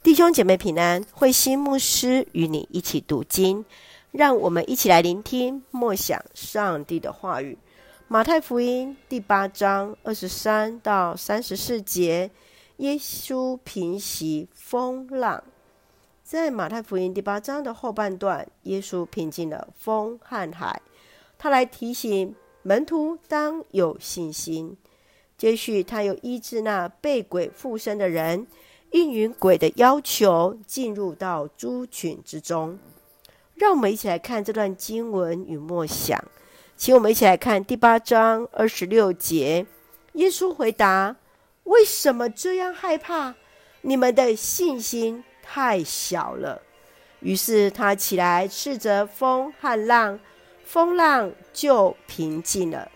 弟兄姐妹平安，慧心牧师与你一起读经，让我们一起来聆听默想上帝的话语。马太福音第八章二十三到三十四节，耶稣平息风浪。在马太福音第八章的后半段，耶稣平静了风和海，他来提醒门徒当有信心。接续，他又医治那被鬼附身的人。应允鬼的要求，进入到猪群之中。让我们一起来看这段经文与默想。请我们一起来看第八章二十六节。耶稣回答：“为什么这样害怕？你们的信心太小了。”于是他起来斥责风和浪，风浪就平静了。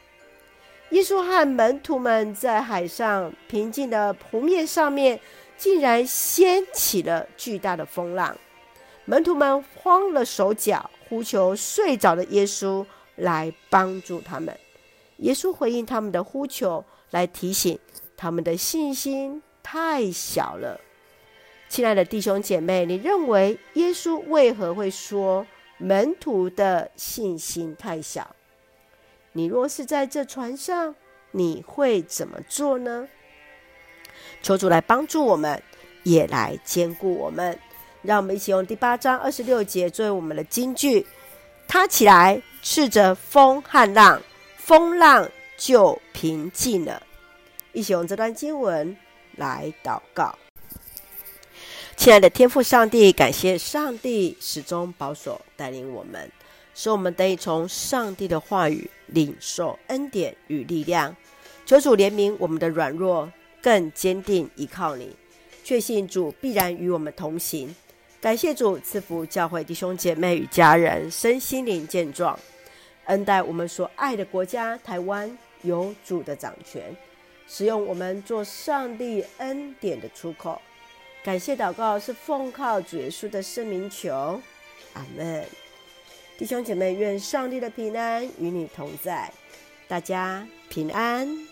耶稣和门徒们在海上平静的湖面上面。竟然掀起了巨大的风浪，门徒们慌了手脚，呼求睡着的耶稣来帮助他们。耶稣回应他们的呼求，来提醒他们的信心太小了。亲爱的弟兄姐妹，你认为耶稣为何会说门徒的信心太小？你若是在这船上，你会怎么做呢？求主来帮助我们，也来坚固我们。让我们一起用第八章二十六节作为我们的金句。他起来斥责风和浪，风浪就平静了。一起用这段经文来祷告。亲爱的天父上帝，感谢上帝始终保守带领我们，使我们得以从上帝的话语领受恩典与力量。求主怜悯我们的软弱。更坚定依靠你，确信主必然与我们同行。感谢主赐福教会弟兄姐妹与家人身心灵健壮，恩待我们所爱的国家台湾有主的掌权，使用我们做上帝恩典的出口。感谢祷告是奉靠主耶稣的圣名求，阿门。弟兄姐妹，愿上帝的平安与你同在，大家平安。